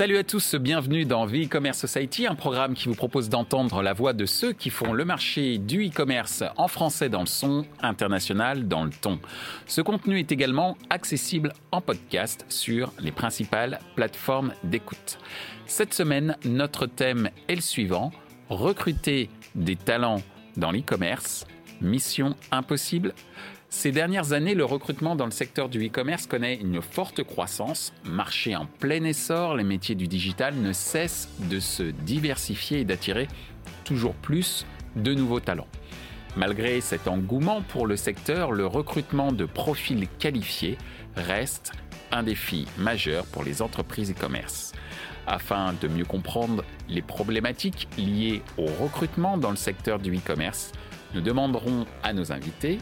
Salut à tous, bienvenue dans The E-Commerce Society, un programme qui vous propose d'entendre la voix de ceux qui font le marché du e-commerce en français dans le son, international dans le ton. Ce contenu est également accessible en podcast sur les principales plateformes d'écoute. Cette semaine, notre thème est le suivant, recruter des talents dans l'e-commerce, mission impossible ces dernières années, le recrutement dans le secteur du e-commerce connaît une forte croissance. Marché en plein essor, les métiers du digital ne cessent de se diversifier et d'attirer toujours plus de nouveaux talents. Malgré cet engouement pour le secteur, le recrutement de profils qualifiés reste un défi majeur pour les entreprises e-commerce. Afin de mieux comprendre les problématiques liées au recrutement dans le secteur du e-commerce, nous demanderons à nos invités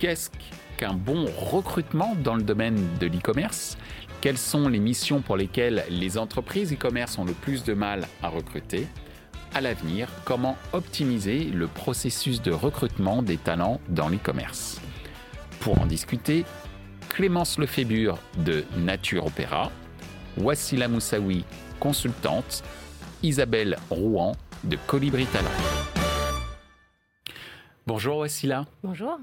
qu'est-ce qu'un bon recrutement dans le domaine de l'e-commerce? Quelles sont les missions pour lesquelles les entreprises e-commerce ont le plus de mal à recruter? À l'avenir, comment optimiser le processus de recrutement des talents dans l'e-commerce? Pour en discuter, Clémence Lefébure de Nature Opéra, Wassila Moussaoui, consultante, Isabelle Rouen de Colibri Talent. Bonjour Wassila. Bonjour.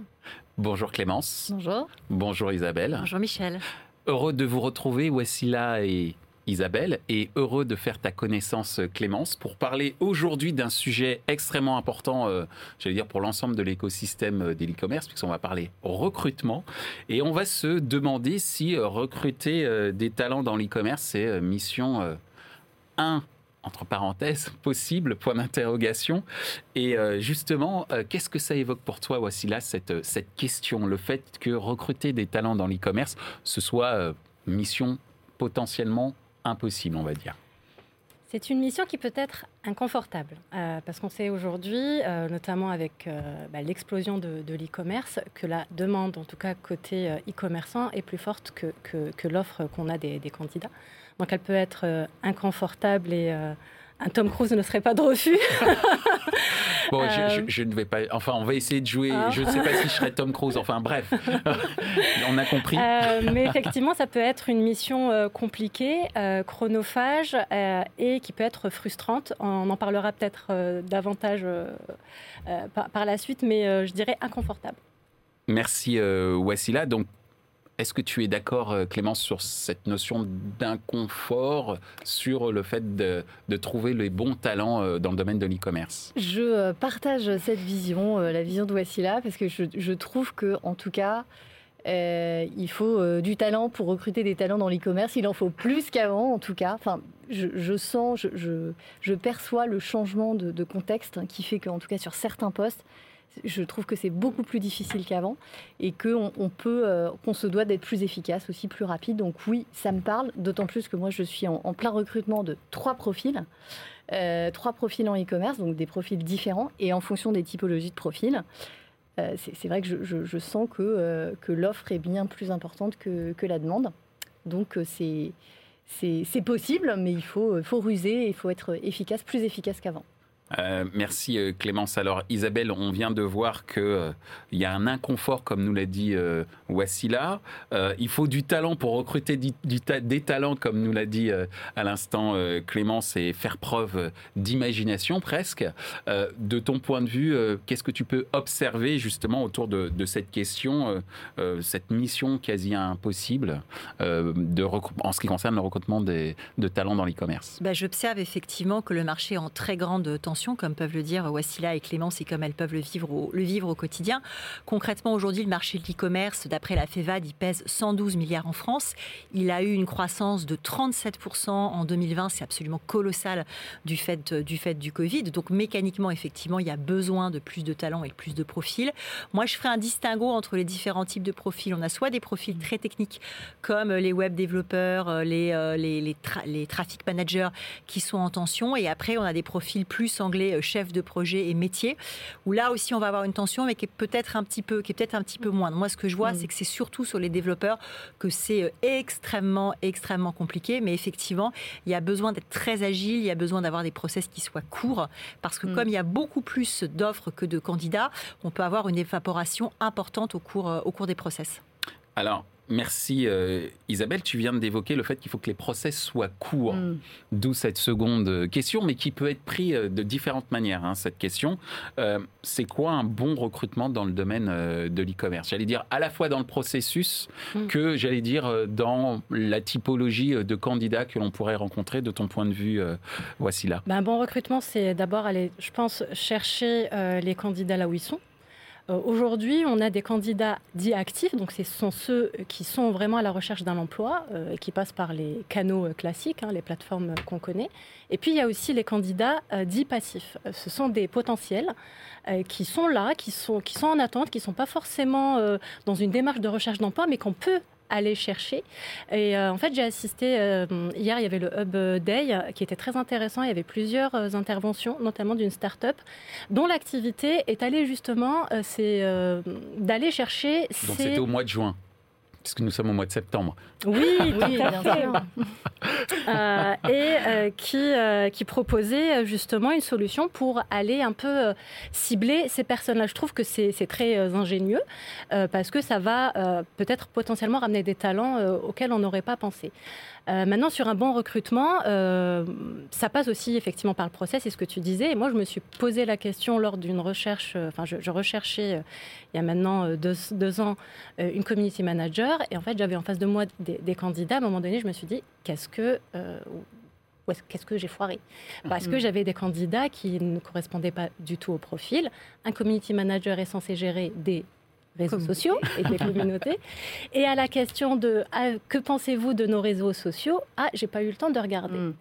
Bonjour Clémence. Bonjour. Bonjour Isabelle. Bonjour Michel. Heureux de vous retrouver, Wassila et Isabelle, et heureux de faire ta connaissance Clémence pour parler aujourd'hui d'un sujet extrêmement important, euh, j'allais dire pour l'ensemble de l'écosystème euh, de l'e-commerce, puisqu'on va parler recrutement, et on va se demander si euh, recruter euh, des talents dans l'e-commerce, c'est euh, mission 1 entre parenthèses, possible, point d'interrogation. Et euh, justement, euh, qu'est-ce que ça évoque pour toi, Wassila, cette, euh, cette question, le fait que recruter des talents dans l'e-commerce, ce soit euh, mission potentiellement impossible, on va dire? C'est une mission qui peut être inconfortable, parce qu'on sait aujourd'hui, notamment avec bah, l'explosion de, l'e-commerce, que la demande, en tout cas côté e-commerçant, est plus forte que, l'offre qu'on a des candidats. Donc elle peut être euh, inconfortable et euh, un Tom Cruise ne serait pas de refus. Bon, je, Euh. je- je ne vais pas. Enfin, on va essayer de jouer. Ah. Je ne sais pas si je serais Tom Cruise. Enfin, bref. on a compris. Mais effectivement, ça peut être une mission compliquée, chronophage et qui peut être frustrante. On en parlera peut-être davantage par, par la suite, mais je dirais inconfortable. Merci, euh, Wassila. Donc, est-ce que tu es d'accord, euh, Clémence, sur cette notion d'inconfort, sur le fait de, trouver les bons talents euh, dans le domaine de l'e-commerce? Je euh, partage cette vision, la vision de Wassila, parce que je, trouve que, en tout cas, il faut du talent pour recruter des talents dans l'e-commerce. Il en faut plus qu'avant, en tout cas. Enfin, je, sens, je, perçois le changement de, de contexte qui fait qu'en tout cas sur certains postes, je trouve que c'est beaucoup plus difficile qu'avant et qu'on on peut, euh, qu'on se doit d'être plus efficace, aussi plus rapide. Donc oui, ça me parle, d'autant plus que moi je suis en, plein recrutement de trois profils. Euh, trois profils en e-commerce, donc des profils différents, et en fonction des typologies de profils, euh, c'est vrai que je, sens que, l'offre est bien plus importante que, la demande. Donc c'est possible, mais il faut, faut ruser, il faut être efficace, plus efficace qu'avant. Euh, merci euh, Clémence. Alors Isabelle, on vient de voir que euh, y a un inconfort, comme nous l'a dit euh, Wassila. Il faut du talent pour recruter des talents, comme nous l'a dit à l'instant Clémence, et faire preuve d'imagination presque. De ton point de vue, qu'est-ce que tu peux observer justement autour de, cette question, cette mission quasi impossible de en ce qui concerne le recrutement de talents dans l'e-commerce? Bah, J'observe effectivement que le marché est en très grande tension, comme peuvent le dire Wassila et Clémence, et comme elles peuvent le vivre au, le vivre au quotidien. Concrètement, aujourd'hui, le marché de l'e-commerce, d'après la FEVAD, il pèse 112 milliards en France. Il a eu une croissance de 37% en 2020, c'est absolument colossal du fait, du fait du Covid. Donc mécaniquement, effectivement, il y a besoin de plus de talents et de plus de profils. Moi, je ferai un distinguo entre les différents types de profils. On a soit des profils très techniques, comme les web développeurs, euh, les, euh, les, les, tra- les traffic managers qui sont en tension. Et après, on a des profils plus anglais, euh, chefs de projet et métiers, où là aussi, on va avoir une tension, mais qui est peut-être un petit peu, qui est peut-être un petit peu moindre. Moi, ce que je vois, Mm. c'est que c'est surtout sur les développeurs que c'est euh, extrêmement, extrêmement compliqué. Mais effectivement, il y a besoin d'être très agile, il y a besoin d'avoir des process qui soient courts, parce que Mm. comme il y a beaucoup plus d'offres que de candidats, on peut avoir une évaporation importante au cours, euh, au cours des process. Alors, Merci euh, Isabelle, tu viens d'évoquer le fait qu'il faut que les process soient courts, mm. d'où cette seconde question, mais qui peut être pris euh, de différentes manières, hein, cette question. Euh, c'est quoi un bon recrutement dans le domaine de l'e-commerce? J'allais dire à la fois dans le processus mm. que, j'allais dire, dans la typologie de candidats que l'on pourrait rencontrer de ton point de vue, voici là. Ben, un bon recrutement, c'est d'abord aller, je pense, chercher les candidats là où ils sont. Euh, aujourd'hui, on a des candidats dits actifs, donc ce sont ceux qui sont vraiment à la recherche d'un emploi euh, et qui passent par les canaux euh, classiques, hein, les plateformes qu'on connaît. Et puis il y a aussi les candidats dits passifs. Ce sont des potentiels qui sont là, qui sont, qui sont en attente, qui ne sont pas forcément dans une démarche de recherche d'emploi, mais qu'on peut aller chercher. Et euh, en fait, j'ai assisté euh, hier, il y avait le Hub Day qui était très intéressant. Il y avait plusieurs euh, interventions, notamment d'une start-up, dont l'activité est allée justement, c'est d'aller chercher. Donc c'était au mois de juin puisque nous sommes au mois de septembre. Oui, bien sûr. Euh, et euh, qui, euh, qui proposait justement une solution pour aller un peu cibler ces personnes-là. Je trouve que c'est très ingénieux parce que ça va peut-être potentiellement ramener des talents auxquels on n'aurait pas pensé. Euh, maintenant, sur un bon recrutement, euh, ça passe aussi effectivement par le process, c'est ce que tu disais. Et moi, je me suis posé la question lors d'une recherche, euh, enfin, je, recherchais il y a maintenant deux, ans une community manager. Et en fait, j'avais en face de moi des, candidats. À un moment donné, je me suis dit, qu'est-ce que qu'est-ce que j'ai foiré? Parce que j'avais des candidats qui ne correspondaient pas du tout au profil. Un community manager est censé gérer des réseaux sociaux et des communautés. Et à la question de ah, que pensez-vous de nos réseaux sociaux? Ah, j'ai pas eu le temps de regarder. Mm.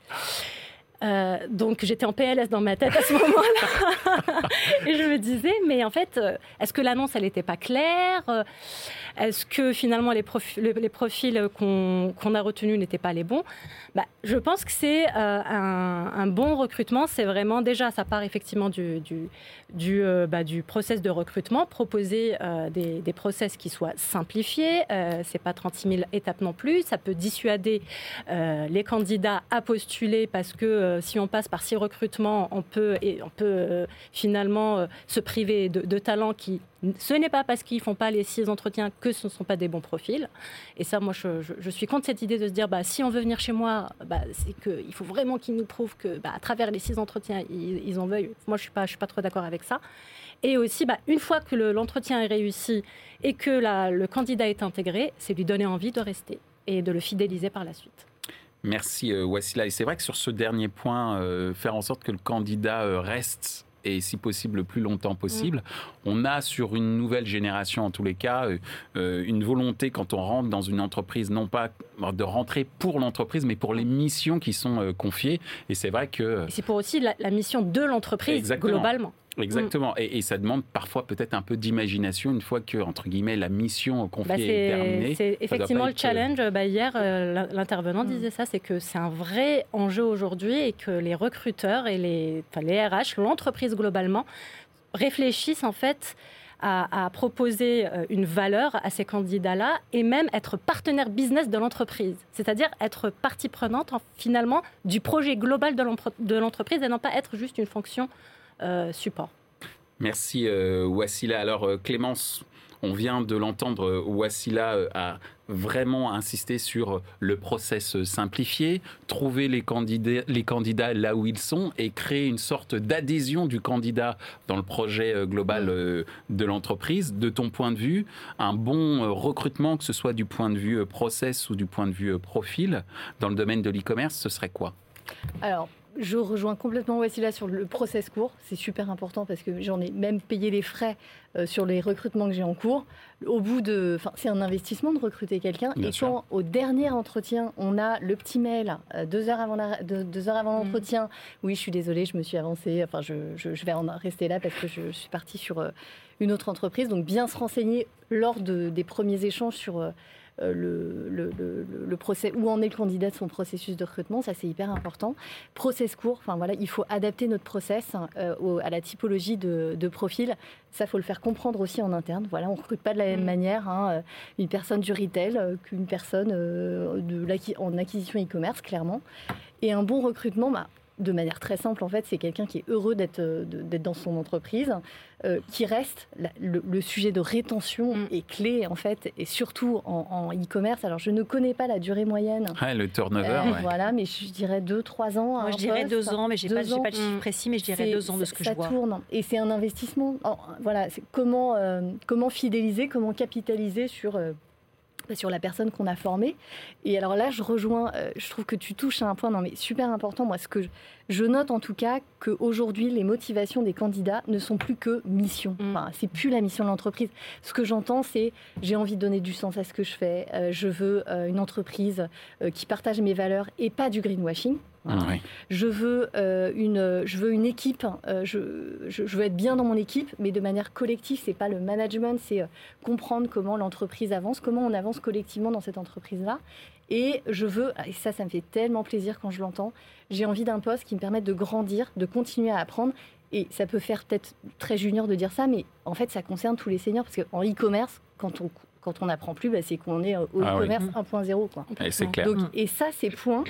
Euh, donc j'étais en PLS dans ma tête à ce moment-là. et je me disais, mais en fait, euh, est-ce que l'annonce, elle n'était pas claire? Est-ce que finalement les, les profils qu'on a retenus n'étaient pas les bons? Bah, Je pense que c'est euh, un, bon recrutement. C'est vraiment, déjà, ça part effectivement du, du, du, bah, process de recrutement, proposer des, des, process qui soient simplifiés. c'est pas 36 000 étapes non plus. Ça peut dissuader les candidats à postuler parce que euh, si on passe par six recrutements, on peut, et on peut euh, finalement euh, se priver de, talents qui ce n'est pas parce qu'ils font pas les six entretiens que ce ne sont pas des bons profils. Et ça, moi, je, suis contre cette idée de se dire, bah, si on veut venir chez moi, bah, c'est qu'il faut vraiment qu'ils nous prouvent que, bah, à travers les six entretiens, ils, en veuillent. Moi, je je suis pas trop d'accord avec ça. Et aussi, bah, une fois que l'entretien est réussi et que le candidat est intégré, c'est lui donner envie de rester et de le fidéliser par la suite. Merci euh, Wassila. Et c'est vrai que sur ce dernier point, euh, faire en sorte que le candidat euh, reste et si possible le plus longtemps possible. Mm. On a sur une nouvelle génération, en tous les cas, une volonté quand on rentre dans une entreprise, non pas de rentrer pour l'entreprise, mais pour les missions qui sont confiées. Et c'est vrai que... C'est pour aussi la, la mission de l'entreprise globalement. Exactement. Et, ça demande parfois peut-être un peu d'imagination une fois que, entre guillemets, la mission confiée bah, est, terminée. C'est effectivement le challenge. Bah, hier, euh, l'intervenant mm. disait ça, c'est que c'est un vrai enjeu aujourd'hui et que les recruteurs et les, les RH, l'entreprise globalement, réfléchissent en fait à, proposer euh, une valeur à ces candidats-là et même être partenaire business de l'entreprise. C'est-à-dire être partie prenante finalement du projet global de l'entreprise et non pas être juste une fonction euh, support. Merci euh, Wassila. Alors euh, Clémence, on vient de l'entendre, Wassila a vraiment insisté sur le process simplifié, trouver les candidats, les candidats là où ils sont et créer une sorte d'adhésion du candidat dans le projet global de l'entreprise. De ton point de vue, un bon recrutement, que ce soit du point de vue process ou du point de vue profil, dans le domaine de l'e-commerce, ce serait quoi? Alors, je rejoins complètement Wassila sur le process court. C'est super important parce que j'en ai même payé les frais euh, sur les recrutements que j'ai en cours. Au bout de, enfin, c'est un investissement de recruter quelqu'un. Et quand au dernier entretien, on a le petit mail euh, deux heures avant, deux, heures avant mm. l'entretien. Oui, je suis désolée, je me suis avancée. Enfin, je, vais en rester là parce que je, suis partie sur euh, une autre entreprise. Donc, bien se renseigner lors des premiers échanges sur euh, le, le, procès, où en est le candidat de son processus de recrutement, ça c'est hyper important. Process court, enfin voilà, il faut adapter notre process euh, à la typologie de, profil. Ça, faut le faire comprendre aussi en interne. Voilà, on ne recrute pas de la même mm. manière hein, euh, une personne du retail qu'une personne de en acquisition e-commerce, clairement. Et un bon recrutement, bah, de manière très simple, en fait, c'est quelqu'un qui est heureux d'être dans son entreprise, qui reste. le, sujet de rétention mm. est clé, en fait, et surtout en e-commerce. Alors, je ne connais pas la durée moyenne. le turnover, Voilà, mais je dirais 2-3 ans. Moi, je dirais 2 ans, mais je n'ai pas, pas, de chiffre précis, mais je dirais 2 ans de ce que je vois. Ça tourne, et c'est un investissement. voilà, comment, comment fidéliser, comment capitaliser sur sur la personne qu'on a formée. Et alors là, je rejoins, euh, je trouve que tu touches à un point non, mais super important. Moi, ce que je, note en tout cas, qu'aujourd'hui, les motivations des candidats ne sont plus que mission. Mm. Enfin, c'est plus la mission de l'entreprise. Ce que j'entends, c'est j'ai envie de donner du sens à ce que je fais. Euh, je veux euh, une entreprise qui partage mes valeurs et pas du greenwashing. Je, veux, euh, une, je veux une équipe, euh, je, je, veux être bien dans mon équipe, mais de manière collective. C'est pas le management, c'est euh, comprendre comment l'entreprise avance, comment on avance collectivement dans cette entreprise-là. Et je veux, et ça, ça me fait tellement plaisir quand je l'entends, j'ai envie d'un poste qui me permette de grandir, de continuer à apprendre. Et ça peut faire peut-être très junior de dire ça, mais en fait, ça concerne tous les seniors, parce qu'en e-commerce, quand on quand on n'apprend plus, bah, c'est qu'on est au ah e-commerce 1.0. Et c'est clair. et ça, ces points,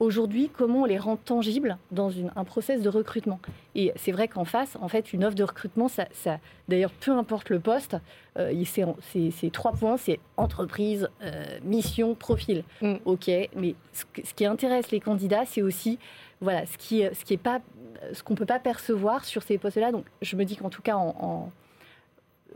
aujourd'hui, comment on les rend tangibles dans un process de recrutement? Et c'est vrai qu'en face, en fait, une offre de recrutement, ça, d'ailleurs, peu importe le poste, euh, c'est trois points, c'est entreprise, euh, mission, profil. Mm. OK, mais ce, qui intéresse les candidats, c'est aussi voilà, ce qui ce qui est pas ce qu'on peut pas percevoir sur ces postes-là. Donc, je me dis qu'en tout cas, en,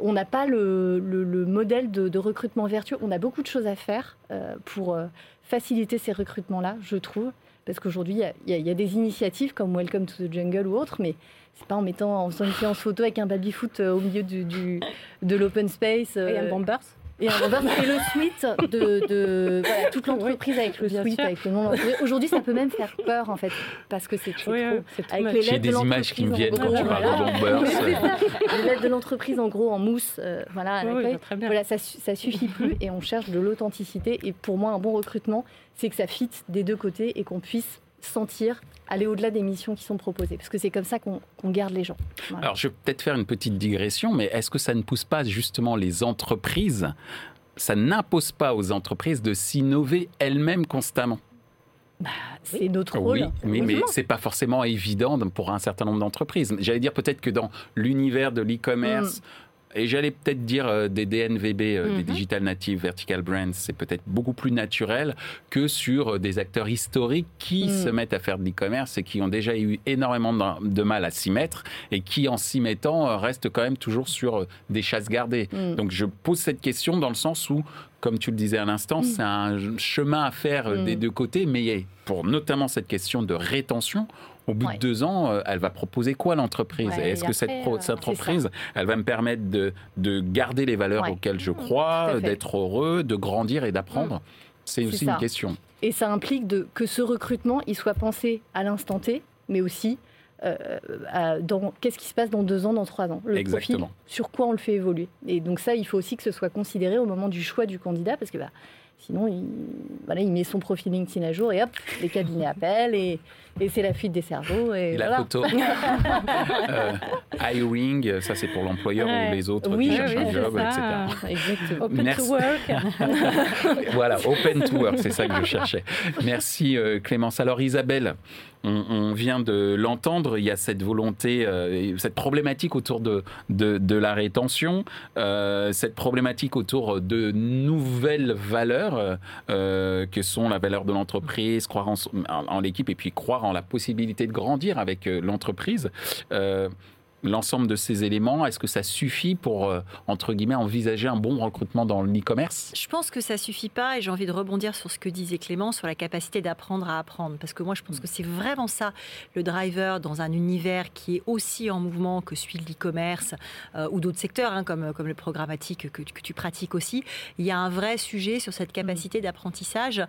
on n'a pas le, modèle de, recrutement vertueux. On a beaucoup de choses à faire euh, pour euh, faciliter ces recrutements-là, je trouve. Parce qu'aujourd'hui, il y, a des initiatives comme Welcome to the Jungle ou autres, mais c'est pas en mettant en faisant une séance photo avec un baby-foot euh, au milieu du, de l'open space. Et un bombers et, le suite de, toute l'entreprise avec le suite, avec le nom. Aujourd'hui, ça peut même faire peur en fait, parce que c'est trop. avec les lettres des de images qui me viennent quand tu parles de bombers. les lettres de l'entreprise en gros en mousse, euh, voilà. voilà, ça, ça suffit plus et on cherche de l'authenticité. Et pour moi, un bon recrutement, c'est que ça fit des deux côtés et qu'on puisse sentir aller au-delà des missions qui sont proposées, parce que c'est comme ça qu'on garde les gens. Alors, je vais peut-être faire une petite digression, mais est-ce que ça ne pousse pas justement les entreprises, ça n'impose pas aux entreprises de s'innover elles-mêmes constamment? Bah, c'est notre rôle. Oui, mais, mais c'est pas forcément évident pour un certain nombre d'entreprises. J'allais dire peut-être que dans l'univers de l'e-commerce, mm et j'allais peut-être dire euh, des DNVB, euh, des mhm. Digital Native Vertical Brands, c'est peut-être beaucoup plus naturel que sur euh, des acteurs historiques qui mhm. se mettent à faire de l'e-commerce et qui ont déjà eu énormément de, mal à s'y mettre et qui, en s'y mettant, restent quand même toujours sur des chasses gardées. Mhm. Donc je pose cette question dans le sens où comme tu le disais à l'instant, c'est un chemin à faire des deux côtés, mais pour notamment cette question de rétention, au bout de deux ans, euh, elle va proposer quoi l'entreprise? Est-ce que cette, euh, entreprise, elle va me permettre de, de garder les valeurs auxquelles je crois, d'être heureux, de grandir et d'apprendre? Mm. C'est aussi une question. Et ça implique de, que ce recrutement, il soit pensé à l'instant T, mais aussi euh, dans qu'est-ce qui se passe dans deux ans, dans trois ans? Le Exactement. profil, sur quoi on le fait évoluer? Et donc ça, il faut aussi que ce soit considéré au moment du choix du candidat, parce que bah, Sinon, il, voilà, il met son profil LinkedIn à jour et hop, les cabinets appellent et, et c'est la fuite des cerveaux. Et, la photo. euh, hiring, ça c'est pour l'employeur ou les autres qui cherchent un job, etc. Exactement. Open to work. voilà, open to work, c'est ça que je cherchais. Merci euh, Clémence. Alors Isabelle, on, vient de l'entendre, il y a cette volonté, euh, cette problématique autour de, de, la rétention, euh, cette problématique autour de nouvelles valeurs euh, que sont la valeur de l'entreprise, croire en, en l'équipe et puis croire en la possibilité de grandir avec l'entreprise l'ensemble de ces éléments Est-ce que ça suffit pour, euh, entre guillemets, envisager un bon recrutement dans l'e-commerce? Je pense que ça suffit pas et j'ai envie de rebondir sur ce que disait Clément sur la capacité d'apprendre à apprendre. Parce que moi, je pense que c'est vraiment ça, le driver dans un univers qui est aussi en mouvement que celui de l'e-commerce euh, ou d'autres secteurs, hein, comme, comme le programmatique que, que, tu pratiques aussi. Il y a un vrai sujet sur cette capacité d'apprentissage.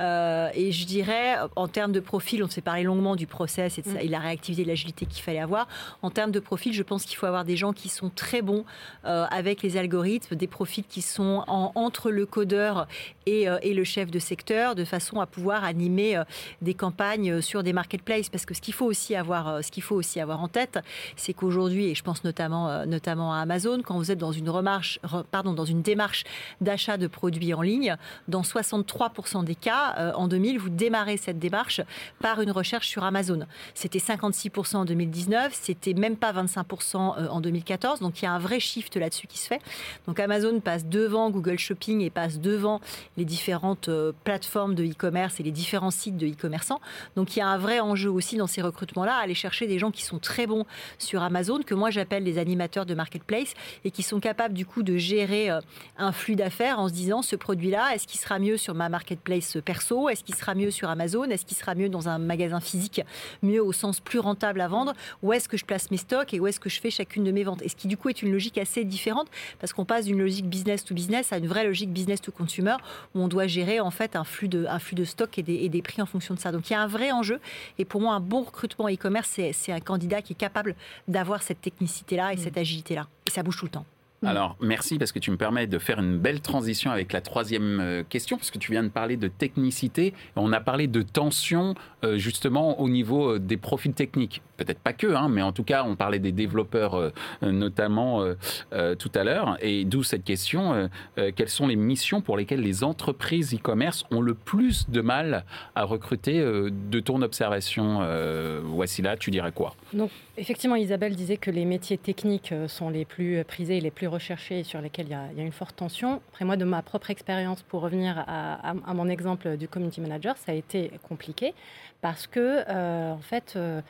Euh, et je dirais, en termes de profil, on s'est parlé longuement du process et, de mm. et la réactivité et l'agilité qu'il fallait avoir. En termes de profil, je pense qu'il faut avoir des gens qui sont très bons avec les algorithmes, des profils qui sont entre le codeur et, et, le chef de secteur, de façon à pouvoir animer des campagnes sur des marketplaces. Parce que ce qu'il faut aussi avoir, ce qu'il faut aussi avoir en tête, c'est qu'aujourd'hui, et je pense notamment, à Amazon, quand vous êtes dans une démarche d'achat de produits en ligne, dans 63% des cas, en 2000, vous démarrez cette démarche par une recherche sur Amazon. C'était 56% en 2019, c'était même pas 25% en 2014. Donc il y a un vrai shift là-dessus qui se fait. Donc Amazon passe devant Google Shopping et passe devant les différentes euh, plateformes de e-commerce et les différents sites de e-commerçants. Donc il y a un vrai enjeu aussi dans ces recrutements-là, aller chercher des gens qui sont très bons sur Amazon, que moi j'appelle les animateurs de marketplace et qui sont capables du coup de gérer euh, un flux d'affaires en se disant ce produit-là, est-ce qu'il sera mieux sur ma marketplace perso? Est-ce qu'il sera mieux sur Amazon? Est-ce qu'il sera mieux dans un magasin physique, mieux au sens plus rentable à vendre? Où est-ce que je place mes stocks? Et où est-ce que je fais chacune de mes ventes Et ce qui du coup est une logique assez différente parce qu'on passe d'une logique business to business à une vraie logique business to consumer où on doit gérer en fait un flux de, un flux de stock et des, et des prix en fonction de ça. Donc il y a un vrai enjeu et pour moi un bon recrutement e-commerce c'est un candidat qui est capable d'avoir cette technicité-là et mmh. cette agilité-là. Et ça bouge tout le temps. Mm. Alors, merci parce que tu me permets de faire une belle transition avec la troisième euh, question, parce que tu viens de parler de technicité. On a parlé de tension, euh, justement, au niveau euh, des profils techniques. Peut-être pas que, hein, mais en tout cas, on parlait des développeurs, notamment tout à l'heure. Et d'où cette question quelles sont les missions pour lesquelles les entreprises e-commerce ont le plus de mal à recruter De ton observation, voici là, tu dirais quoi? Donc, effectivement, Isabelle disait que les métiers techniques sont les plus prisés et les plus recherchés et sur lesquels il y, a, une forte tension. Après moi, de ma propre expérience, pour revenir à, mon exemple du community manager, ça a été compliqué parce que, euh, en fait, euh,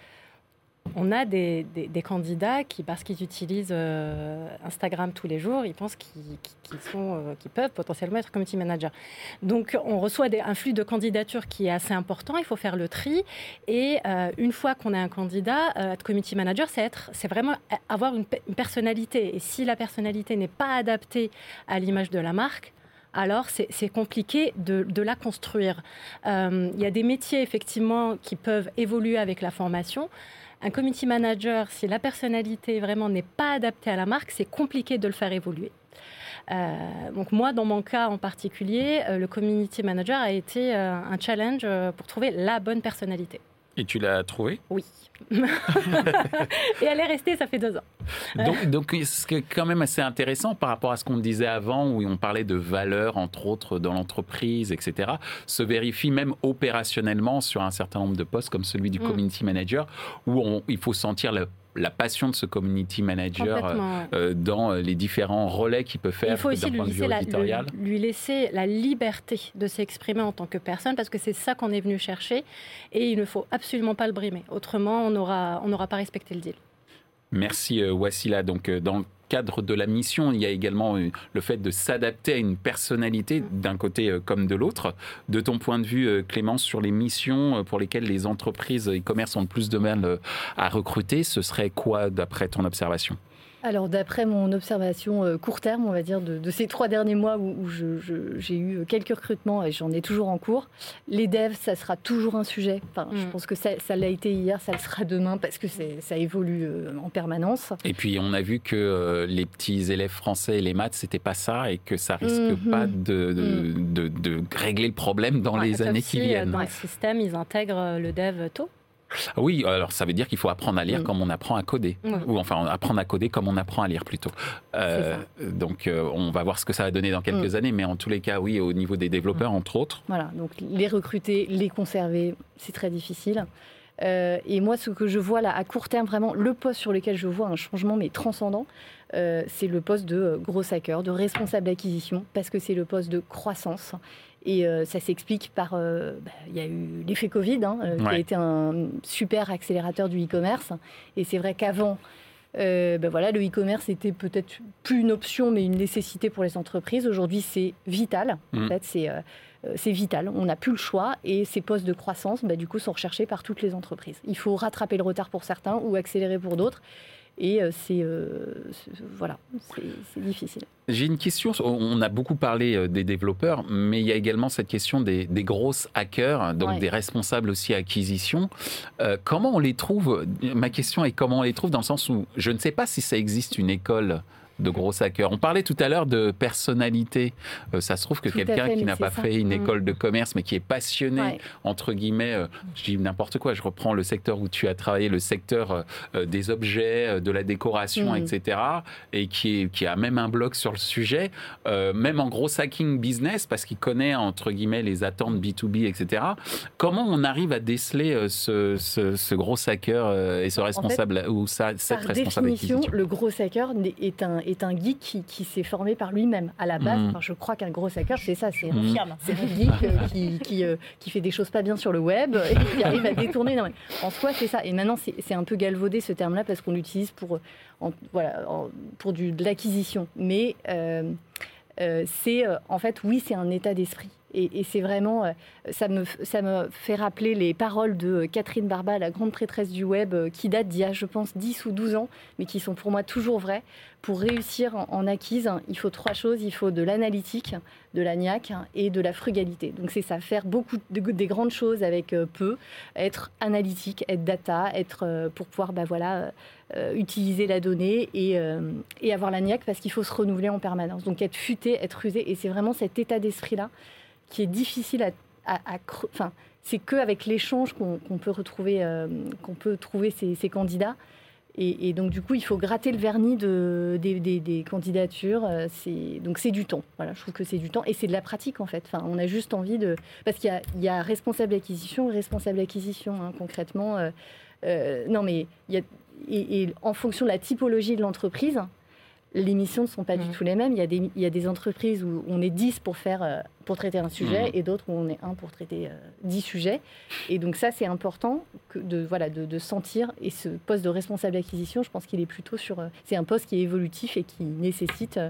on a des, candidats qui, parce qu'ils utilisent euh, Instagram tous les jours, ils pensent qu'ils euh, peuvent potentiellement être community manager. Donc, on reçoit un flux de candidatures qui est assez important. Il faut faire le tri. Et euh, une fois qu'on a un candidat, être community manager, c'est vraiment avoir une, personnalité. Et si la personnalité n'est pas adaptée à l'image de la marque, alors c'est compliqué de, de, la construire. Il y a des métiers, effectivement, qui peuvent évoluer avec la formation. Un community manager, si la personnalité vraiment n'est pas adaptée à la marque, c'est compliqué de le faire évoluer. Euh, donc moi, dans mon cas en particulier, euh, le community manager a été euh, un challenge pour trouver la bonne personnalité. Et tu l'as trouvé Oui. et elle est restée, ça fait deux ans. Donc, donc ce qui est quand même assez intéressant par rapport à ce qu'on disait avant, où on parlait de valeurs, entre autres, dans l'entreprise, etc., se vérifie même opérationnellement sur un certain nombre de postes, comme celui du mm. community manager, où on, il faut sentir le la passion de ce community manager euh, euh, dans euh, les différents relais qu'il peut faire de vue éditorial. lui laisser la liberté de s'exprimer en tant que personne, parce que c'est ça qu'on est venu chercher, et il ne faut absolument pas le brimer. Autrement, on n'aura on pas respecté le deal. Merci Wassila. Donc dans cadre de la mission, il y a également euh, le fait de s'adapter à une personnalité d'un côté euh, comme de l'autre. De ton point de vue, euh, Clémence, sur les missions pour lesquelles les entreprises e-commerce ont le plus de mal à recruter, ce serait quoi d'après ton observation? Alors d'après mon observation euh, court terme, on va dire, de, ces trois derniers mois où, j'ai eu quelques recrutements et j'en ai toujours en cours, les devs, ça sera toujours un sujet. Enfin, Je mm. pense que ça, l'a été hier, ça le sera demain parce que ça évolue euh, en permanence. Et puis on a vu que euh, les petits élèves français et les maths, c'était pas ça et que ça risque mm-hmm. pas mm. de, de, régler le problème dans les années qui viennent. Dans le système, ils intègrent le dev tôt. Oui, alors ça veut dire qu'il faut apprendre à lire mm. comme on apprend à coder. Ou enfin, apprendre à coder comme on apprend à lire plutôt. Euh, donc euh, on va voir ce que ça va donner dans quelques mm. années, mais en tous les cas, oui, au niveau des développeurs, mm. entre autres. Voilà, donc les recruter, les conserver, c'est très difficile. Euh, et moi, ce que je vois là, à court terme, vraiment, le poste sur lequel je vois un changement, mais transcendant, c'est le poste de gros hacker, de responsable d'acquisition, parce que c'est le poste de croissance. Et euh, ça s'explique par. Euh, bah, il y a eu l'effet Covid, hein, euh, qui a été un super accélérateur du e-commerce. Et c'est vrai qu'avant, ben voilà, le e-commerce était peut-être plus une option, mais une nécessité pour les entreprises. Aujourd'hui, c'est vital. En mmh. fait, c'est c'est vital. On n'a plus le choix et ces postes de croissance, bah, du coup, sont recherchés par toutes les entreprises. Il faut rattraper le retard pour certains ou accélérer pour d'autres. Et c'est voilà, c'est difficile. J'ai une question. On a beaucoup parlé des développeurs, mais il y a également cette question des, grosses hackers, donc des responsables aussi acquisition. comment on les trouve? Ma question est comment on les trouve dans le sens où je ne sais pas si ça existe une école de gros hackers. On parlait tout à l'heure de personnalité. Euh, ça se trouve que quelqu'un qui n'a pas fait une mm. école de commerce, mais qui est passionné, entre guillemets, euh, je dis n'importe quoi, je reprends le secteur où tu as travaillé, le secteur euh, des objets, de la décoration, mm. etc., et qui, qui a même un blog sur le sujet, même en gros hacking business, parce qu'il connaît, entre guillemets, les attentes B2B, etc. Comment on arrive à déceler ce, ce, gros hacker et ce responsable, ou ça, cette par définition, le gros hacker est un est un geek qui, s'est formé par lui-même. À la base, mm. je crois qu'un gros hacker, c'est ça, c'est un geek euh, qui, euh, qui, fait des choses pas bien sur le web et qui arrive à détourner. en soi, c'est ça. Et maintenant, c'est un peu galvaudé ce terme-là parce qu'on l'utilise pour, voilà, pour du, de l'acquisition. Mais euh, c'est, en fait, oui, c'est un état d'esprit. Et, c'est vraiment, euh, ça me, ça me fait rappeler les paroles de Catherine Barba, la grande prêtresse du web, euh, qui datent d'il y a, je pense, 10 ou 12 ans, mais qui sont pour moi toujours vraies. Pour réussir en, acquise, il faut trois choses. Il faut de l'analytique, de la niaque et de la frugalité. Donc c'est ça, faire beaucoup de, des grandes choses avec euh, peu, être analytique, être data, être pour pouvoir bah, voilà, utiliser la donnée et, et avoir la niaque parce qu'il faut se renouveler en permanence. Donc être futé, être rusé. Et c'est vraiment cet état d'esprit-là qui est difficile à, à, enfin, c'est qu'avec l'échange qu'on peut retrouver, euh, qu'on peut trouver ces, candidats. Et, donc du coup, il faut gratter le vernis de, des, candidatures. Euh, donc c'est du temps. Voilà, je trouve que c'est du temps et c'est de la pratique en fait. Enfin, on a juste envie de parce qu'il y, a responsable acquisition, responsable acquisition hein, concrètement. Euh, non mais il y a et, en fonction de la typologie de l'entreprise, les missions ne sont pas du mm. tout les mêmes. Il y, a des, il y a des entreprises où on est 10 pour, faire, euh, pour traiter un sujet mm. et d'autres où on est 1 pour traiter 10 euh, sujets. Et donc ça, c'est important que de, voilà, de, sentir. Et ce poste de responsable d'acquisition, je pense qu'il est plutôt sur... Euh, c'est un poste qui est évolutif et qui nécessite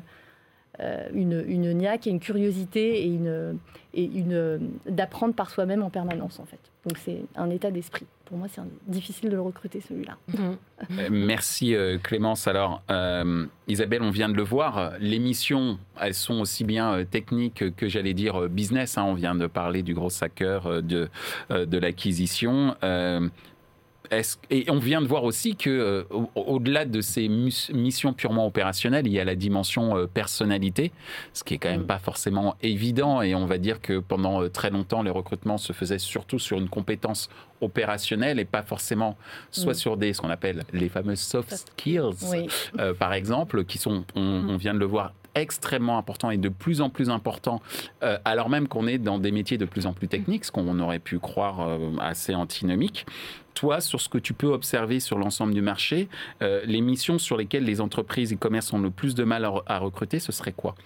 une, une niaque et une curiosité et, une, et une, d'apprendre par soi-même en permanence, en fait. Donc c'est un état d'esprit pour moi, c'est difficile de le recruter celui-là. Mhm. Euh, merci euh, Clémence. Alors, euh, Isabelle, on vient de le voir. Les missions, elles sont aussi bien techniques que, j'allais dire, business. Hein. On vient de parler du gros hacker, de, de l'acquisition et on vient de voir aussi que, euh, au-delà de ces missions purement opérationnelles, il y a la dimension euh, personnalité, ce qui est quand même mm. pas forcément évident. Et on va dire que pendant euh, très longtemps, les recrutements se faisaient surtout sur une compétence opérationnelle et pas forcément soit mm. sur des ce qu'on appelle les fameuses soft skills, par exemple, qui sont, on, mm. on, vient de le voir, extrêmement important et de plus en plus important, alors même qu'on est dans des métiers de plus en plus techniques, ce qu'on aurait pu croire assez antinomique toi, sur ce que tu peux observer sur l'ensemble du marché, euh, les missions sur lesquelles les entreprises e-commerce ont le plus de mal à recruter, ce serait quoi?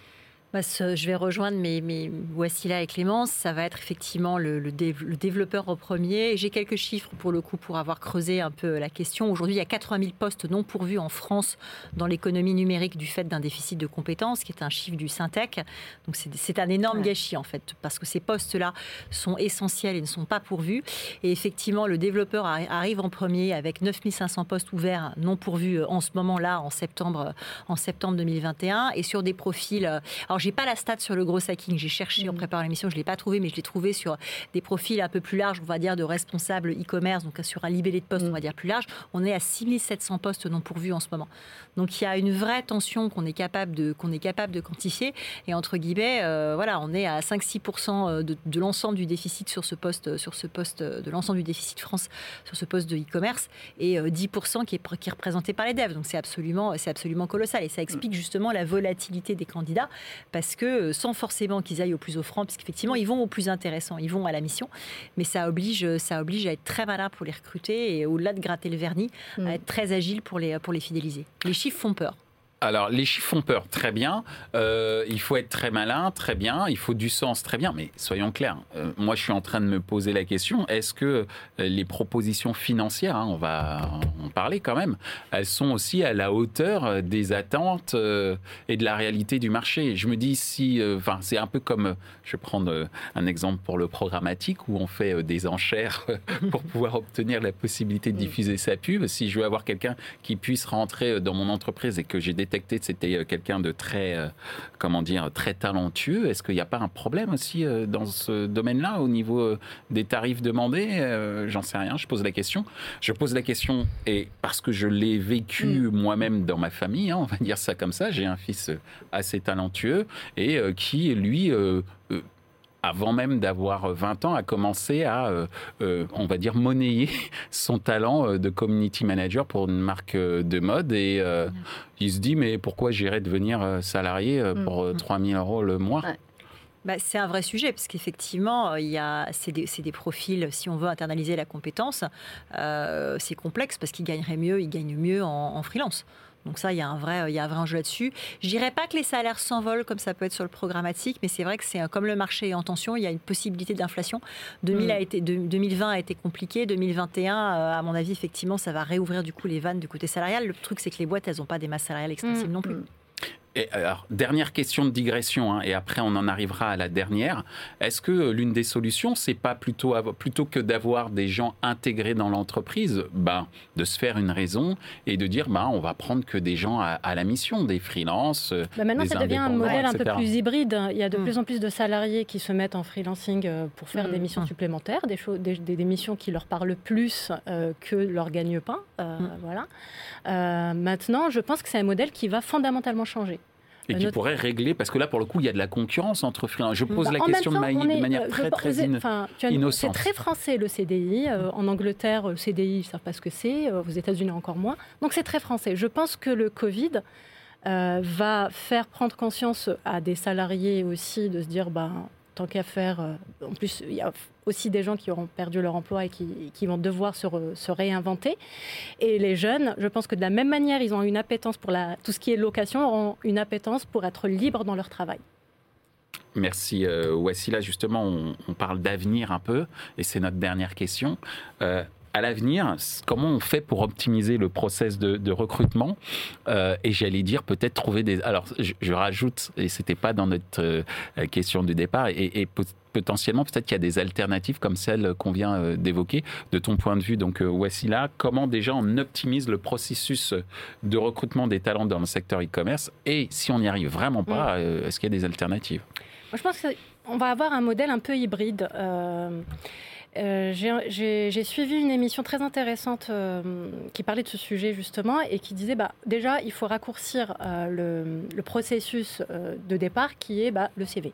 Bah, je vais rejoindre mes, mes Wassila et Clémence. Ça va être effectivement le, le, développeur au premier. J'ai quelques chiffres pour le coup pour avoir creusé un peu la question. Aujourd'hui, il y a 80 000 postes non pourvus en France dans l'économie numérique du fait d'un déficit de compétences, qui est un chiffre du Syntec. Donc c'est un énorme gâchis en fait, parce que ces postes-là sont essentiels et ne sont pas pourvus. Et effectivement, le développeur arrive en premier avec 9 500 postes ouverts non pourvus euh, en ce moment-là, en septembre, en septembre 2021, et sur des profils. Euh, alors j'ai pas la stat sur le gros hacking. J'ai cherché en mm. préparant l'émission, je l'ai pas trouvé, mais je l'ai trouvé sur des profils un peu plus larges, on va dire, de responsables e-commerce, donc sur un libellé de poste, on va mm. dire plus large. On est à 6700 postes non pourvus en ce moment. Donc il y a une vraie tension qu'on est capable de qu'on est capable de quantifier. Et entre guillemets, euh, voilà, on est à 5-6% euh, de, de l'ensemble du déficit sur ce poste, sur ce poste de l'ensemble du déficit France sur ce poste de e-commerce et 10% euh, qui est, qui est représenté par les devs. Donc c'est absolument, c'est absolument colossal et ça explique justement la volatilité des candidats parce que euh, sans forcément qu'ils aillent au plus offrant, puisqu'effectivement, ils vont au plus intéressant, ils vont à la mission, mais ça oblige, ça oblige à être très malin pour les recruter et au-delà de gratter le vernis, à mm. être très agile pour les, pour les fidéliser. Les chiffres font peur. Alors, les chiffres font peur, très bien. Euh, il faut être très malin, très bien. Il faut du sens, très bien. Mais soyons clairs, euh, moi, je suis en train de me poser la question est-ce que euh, les propositions financières, hein, on va en parler quand même, elles sont aussi à la hauteur des attentes et de la réalité du marché? Je me dis si, enfin, c'est un peu comme, je vais prendre un exemple pour le programmatique où on fait des enchères pour pouvoir obtenir la possibilité de diffuser sa pub. Si je veux avoir quelqu'un qui puisse rentrer dans mon entreprise et que j'ai des détecté que c'était euh, quelqu'un de très, euh, comment dire, très talentueux. Est-ce qu'il n'y a pas un problème aussi euh, dans ce domaine-là au niveau des tarifs demandés J'en sais rien, je pose la question. Je pose la question et parce que je l'ai vécu mm. moi-même dans ma famille, hein, on va dire ça comme ça, j'ai un fils assez talentueux et qui, lui, avant même d'avoir 20 ans, a commencé à, euh, euh, on va dire, monnayer son talent euh, de community manager pour une marque de mode. Et il se dit, mais pourquoi j'irais devenir salarié pour 3000 euros le mois? Bah, c'est un vrai sujet, parce qu'effectivement, il y a, c'est, des, des, profils, si on veut internaliser la compétence, c'est complexe, parce qu'ils gagneraient mieux, ils gagnent mieux en, en freelance. Donc ça, il y a un vrai, il y a un vrai enjeu là-dessus. Je dirais pas que les salaires s'envolent comme ça peut être sur le programmatique, mais c'est vrai que c'est comme le marché est en tension, il y a une possibilité d'inflation. 2000 mm. a été, 2020 a été compliqué, 2021, euh, à mon avis, effectivement, ça va réouvrir du coup les vannes du côté salarial. Le truc, c'est que les boîtes, elles n'ont pas des masses salariales extensibles mm. non plus. Et alors, dernière question de digression, hein, et après on en arrivera à la dernière. Est-ce que l'une des solutions, c'est pas plutôt, plutôt que d'avoir des gens intégrés dans l'entreprise, ben, de se faire une raison et de dire, ben, on va prendre que des gens à, la mission, des freelances. Bah maintenant, ça devient un modèle un peu plus hybride. Il y a de mm. plus en plus de salariés qui se mettent en freelancing euh, pour faire des mm. missions mm. supplémentaires, des, des, des, missions qui leur parlent plus euh, que leur gagne-pain. Euh, voilà. maintenant, je pense que c'est un modèle qui va fondamentalement changer. Et qui pourrait régler, parce que là, pour le coup, il y a de la concurrence entre freelance. Je pose bah, la question de, manière très, très innocente. C'est très français, le CDI. Euh, en Angleterre, le CDI, ils ne savent pas ce que c'est. Euh, aux États-Unis, encore moins. Donc, c'est très français. Je pense que le Covid euh, va faire prendre conscience à des salariés aussi de se dire, bah, faire, en plus, il y a aussi des gens qui auront perdu leur emploi et qui, vont devoir se, réinventer. Et les jeunes, je pense que de la même manière, ils ont une appétence pour la, tout ce qui est location, auront une appétence pour être libres dans leur travail. Merci euh, Wassila. Justement, on, parle d'avenir un peu, et c'est notre dernière question. Euh, à l'avenir, comment on fait pour optimiser le process de, recrutement euh, Et j'allais dire peut-être trouver des. Alors, je, rajoute, et c'était pas dans notre euh, question du départ, et, potentiellement peut-être qu'il y a des alternatives comme celle qu'on vient euh, d'évoquer. De ton point de vue, donc là, comment déjà on optimise le processus de recrutement des talents dans le secteur e-commerce Et si on n'y arrive vraiment pas, mm. est-ce qu'il y a des alternatives? Moi, je pense qu'on va avoir un modèle un peu hybride. Euh, j'ai suivi une émission très intéressante euh, qui parlait de ce sujet justement et qui disait bah, déjà il faut raccourcir euh, le, processus de départ qui est bah, le CV.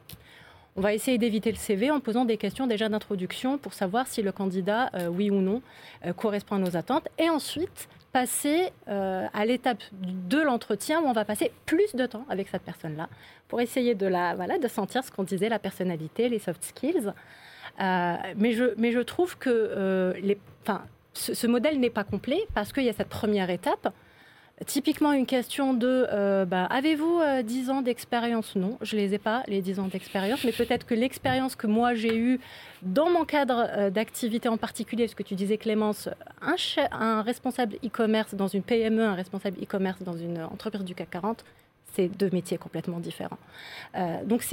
On va essayer d'éviter le CV en posant des questions déjà d'introduction pour savoir si le candidat, oui ou non, correspond à nos attentes. Et ensuite, passer à l'étape de l'entretien où on va passer plus de temps avec cette personne-là pour essayer de, sentir ce qu'on disait, la personnalité, les soft skills. Euh, mais, je, mais je trouve que euh, les, ce, modèle n'est pas complet parce qu'il y a cette première étape. Typiquement, une question de euh, bah, avez-vous 10 ans d'expérience? Non, je ne les ai pas, les 10 ans d'expérience, mais peut-être que l'expérience que moi j'ai eue dans mon cadre d'activité en particulier, ce que tu disais Clémence, un, un responsable e-commerce dans une PME, un responsable e-commerce dans une entreprise du CAC 40, c'est deux métiers complètement différents. Euh, donc,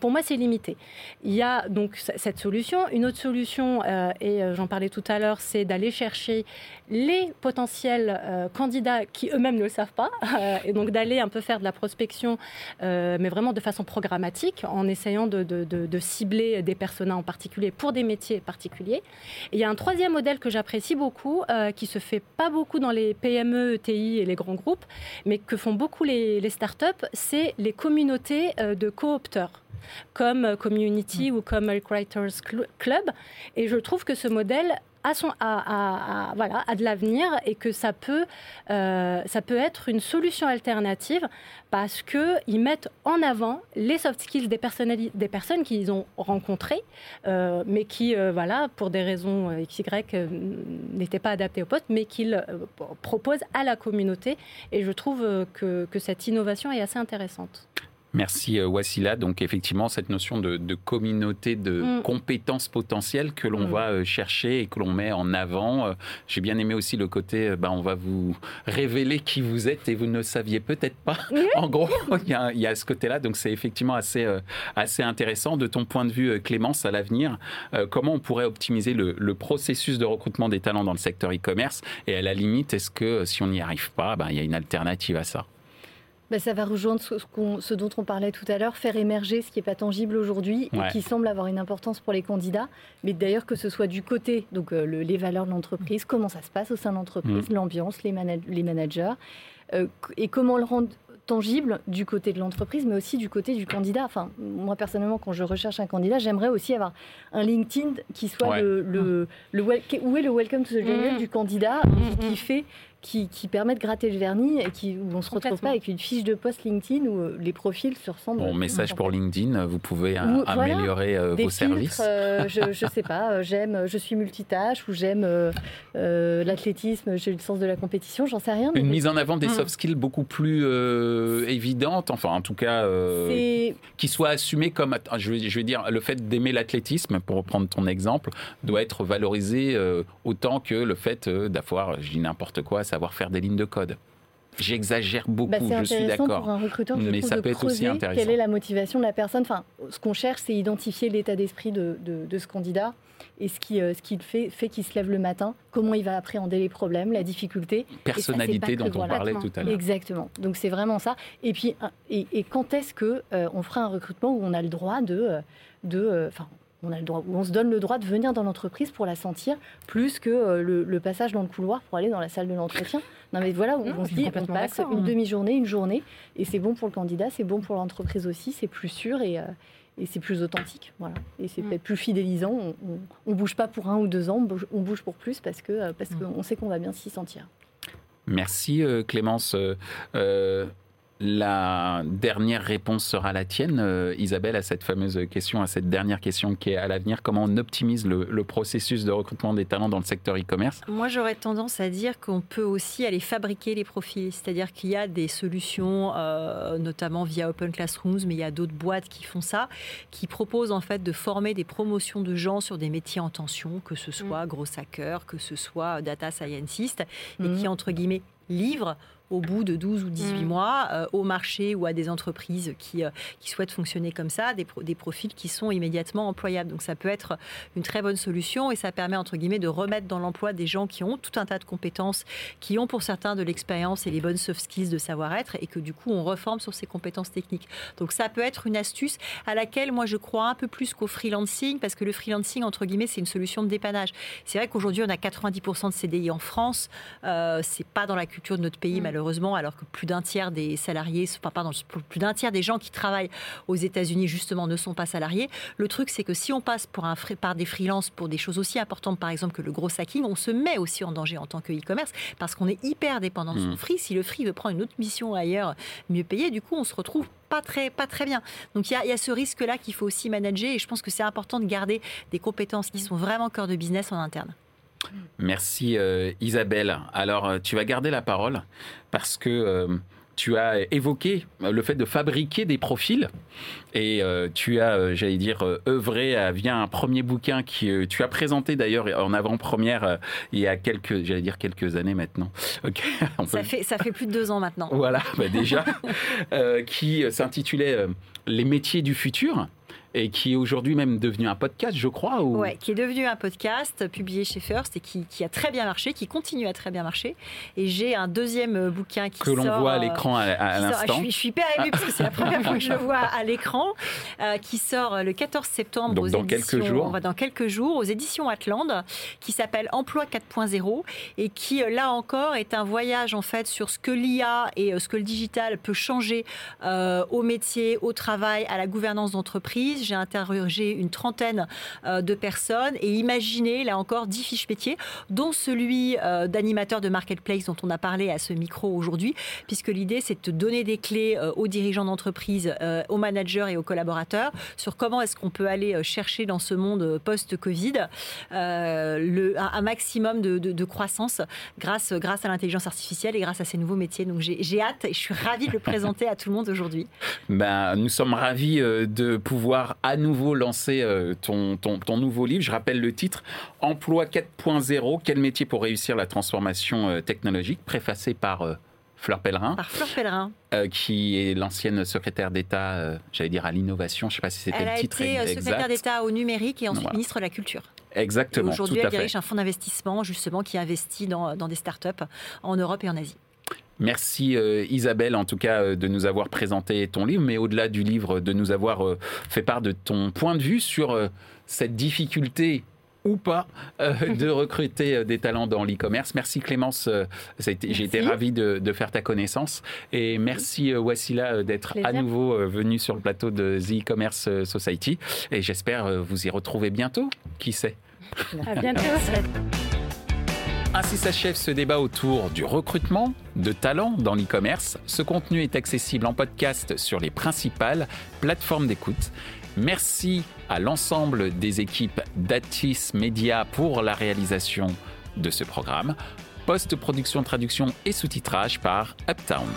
pour moi, c'est limité. Il y a donc cette solution. Une autre solution, euh, et euh, j'en parlais tout à l'heure, c'est d'aller chercher les potentiels candidats qui eux-mêmes ne le savent pas, et donc d'aller un peu faire de la prospection, mais vraiment de façon programmatique, en essayant de, de, cibler des personas en particulier pour des métiers particuliers. Et il y a un troisième modèle que j'apprécie beaucoup, qui se fait pas beaucoup dans les PME, ETI et les grands groupes, mais que font beaucoup les les, startups, c'est les communautés euh, de coopteurs comme Community mm. ou comme Writers Club. Et je trouve que ce modèle à, son, à, voilà, à de l'avenir et que ça peut, euh, ça peut être une solution alternative parce qu'ils mettent en avant les soft skills des, des personnes qu'ils ont rencontrées, euh, mais qui, euh, voilà, pour des raisons XY, n'étaient pas adaptées au poste, mais qu'ils proposent à la communauté. Et je trouve que, que cette innovation est assez intéressante. Merci euh, Wassila. Donc effectivement, cette notion de, communauté de mm. compétences potentielles que l'on mm. va euh, chercher et que l'on met en avant. Euh, j'ai bien aimé aussi le côté, bah, on va vous révéler qui vous êtes et vous ne saviez peut-être pas. en gros, il y, a, ce côté-là. Donc c'est effectivement assez, assez intéressant. De ton point de vue, Clémence, à l'avenir, comment on pourrait optimiser le, le, processus de recrutement des talents dans le secteur e-commerce? Et à la limite, est-ce que si on n'y arrive pas, bah, il y a une alternative à ça? Bah, ça va rejoindre ce, dont on parlait tout à l'heure, faire émerger ce qui n'est pas tangible aujourd'hui et qui semble avoir une importance pour les candidats. Mais d'ailleurs, que ce soit du côté, donc euh, les valeurs de l'entreprise, comment ça se passe au sein de l'entreprise, mm. l'ambiance, les, les, managers, euh, et comment le rendre tangible du côté de l'entreprise, mais aussi du côté du candidat. Enfin, moi personnellement, quand je recherche un candidat, j'aimerais aussi avoir un LinkedIn qui soit le, le, le, où est le welcome to the jungle mm. du candidat, mm, qui fait qui, permet de gratter le vernis et qui, où on ne se retrouve pas avec une fiche de post LinkedIn où euh, les profils se ressemblent. Bon, message pour LinkedIn, vous pouvez euh, améliorer euh, vos services. je ne sais pas, j'aime, je suis multitâche ou j'aime l'athlétisme, j'ai le sens de la compétition, j'en sais rien. Une mise en avant des mm. soft skills beaucoup plus évidente, enfin en tout cas, qui soit assumée comme, je vais, je vais dire, le fait d'aimer l'athlétisme, pour reprendre ton exemple, doit être valorisé autant que le fait d'avoir, je dis n'importe quoi, savoir faire des lignes de code. J'exagère beaucoup, bah, je suis d'accord. Pour un recruteur, mais ça peut être aussi intéressant. Quelle est la motivation de la personne Enfin, ce qu'on cherche, c'est identifier l'état d'esprit de, de, ce candidat et ce qui, euh, ce qui fait, fait qu'il se lève le matin, comment il va appréhender les problèmes, la difficulté. Personnalité dont on parlait tout à l'heure. Exactement. Donc c'est vraiment ça. Et puis, et, et quand est-ce que euh, on fera un recrutement où on a le droit de, euh, de, enfin, on, a le droit, on se donne le droit de venir dans l'entreprise pour la sentir, plus que euh, le, passage dans le couloir pour aller dans la salle de l'entretien. Non mais voilà, on, se dit, on passe une hein. demi-journée, une journée, et c'est bon pour le candidat, c'est bon pour l'entreprise aussi, c'est plus sûr et, euh, c'est plus authentique. Voilà. Et c'est mm. peut-être plus fidélisant. On ne bouge pas pour un ou deux ans, on bouge, pour plus parce qu'on euh, parce mm. qu'on sait qu'on va bien s'y sentir. Merci Clémence. La dernière réponse sera la tienne, euh, Isabelle, à cette fameuse question, à cette dernière question qui est à l'avenir. Comment on optimise le, processus de recrutement des talents dans le secteur e-commerce? Moi, j'aurais tendance à dire qu'on peut aussi aller fabriquer les profils. C'est-à-dire qu'il y a des solutions, euh, notamment via Open Classrooms, mais il y a d'autres boîtes qui font ça, qui proposent en fait de former des promotions de gens sur des métiers en tension, que ce soit mm. gros hacker, que ce soit data scientist, et mm. qui, entre guillemets, livrent au bout de 12 ou 18 mm. mois euh, au marché ou à des entreprises qui, euh, qui souhaitent fonctionner comme ça, des, des, profils qui sont immédiatement employables. Donc ça peut être une très bonne solution et ça permet entre guillemets de remettre dans l'emploi des gens qui ont tout un tas de compétences, qui ont pour certains de l'expérience et les bonnes soft skills de savoir-être et que du coup on reforme sur ces compétences techniques. Donc ça peut être une astuce à laquelle moi je crois un peu plus qu'au freelancing parce que le freelancing entre guillemets c'est une solution de dépannage. C'est vrai qu'aujourd'hui on a 90% de CDI en France, euh, c'est pas dans la culture de notre pays malheureusement malheureusement, alors que plus d'un tiers des salariés, pardon, plus d'un tiers des gens qui travaillent aux États-Unis justement ne sont pas salariés. Le truc, c'est que si on passe pour un, par des freelances pour des choses aussi importantes, par exemple que le gros hacking, on se met aussi en danger en tant que e-commerce parce qu'on est hyper dépendant de son mmh. free. Si le free veut prendre une autre mission ailleurs, mieux payé, du coup, on se retrouve pas très, pas très bien. Donc il y a, ce risque-là qu'il faut aussi manager et je pense que c'est important de garder des compétences qui sont vraiment cœur de business en interne. Merci euh, Isabelle. Alors euh, tu vas garder la parole parce que euh, tu as évoqué le fait de fabriquer des profils et tu as, j'allais dire, œuvré à, via un premier bouquin qui tu as présenté d'ailleurs en avant-première il y a quelques, j'allais dire quelques années maintenant. ça, fait, ça fait plus de deux ans maintenant. Voilà, bah, déjà, qui s'intitulait Les métiers du futur et qui est aujourd'hui même devenu un podcast, je crois. Ou... Oui, qui est devenu un podcast publié chez First et qui, qui, a très bien marché, qui continue à très bien marcher. Et j'ai un deuxième euh, bouquin qui que l'on voit à euh, l'écran à, l'instant. Je, je, suis hyper émue parce que c'est la première fois que je le vois à l'écran, euh, qui sort le 14 septembre Donc, aux dans éditions, quelques jours. Dans quelques jours aux éditions Atlande, qui s'appelle Emploi 4.0 et qui là encore est un voyage en fait sur ce que l'IA et ce que le digital peut changer au métier, au travail, à la gouvernance d'entreprise j'ai interrogé une trentaine de personnes et imaginé, là encore, dix fiches métiers, dont celui d'animateur de marketplace dont on a parlé à ce micro aujourd'hui, puisque l'idée, c'est de donner des clés aux dirigeants d'entreprise, aux managers et aux collaborateurs sur comment est-ce qu'on peut aller chercher dans ce monde post-Covid un, maximum de, croissance grâce, grâce à l'intelligence artificielle et grâce à ces nouveaux métiers. Donc j'ai hâte et je suis ravie de le présenter à tout le monde aujourd'hui. Ben, nous sommes ravis euh, de pouvoir à nouveau lancer euh, ton, ton, ton nouveau livre. Je rappelle le titre Emploi 4.0, quel métier pour réussir la transformation euh, technologique, préfacé par... Fleur Pellerin. Par Fleur Pellerin. qui est l'ancienne secrétaire d'État, j'allais dire à l'innovation, je ne sais pas si c'était le titre exact. Elle a été secrétaire d'État au numérique et ensuite ministre de la Culture. Exactement. Aujourd'hui, elle dirige un fonds d'investissement justement qui investit dans, dans des startups en Europe et en Asie. Merci euh, Isabelle, en tout cas, euh, de nous avoir présenté ton livre, mais au-delà du livre, de nous avoir euh, fait part de ton point de vue sur cette difficulté ou pas de recruter des talents dans l'e-commerce. Merci Clémence, j'ai été ravi de, faire ta connaissance et merci Wassila d'être à nouveau venu sur le plateau de The E-Commerce Society et j'espère vous y retrouver bientôt, qui sait? À bientôt. Ainsi s'achève ce débat autour du recrutement de talents dans l'e-commerce. Ce contenu est accessible en podcast sur les principales plateformes d'écoute. Merci à l'ensemble des équipes d'Atis Media pour la réalisation de ce programme. Post-production, traduction et sous-titrage par Uptown.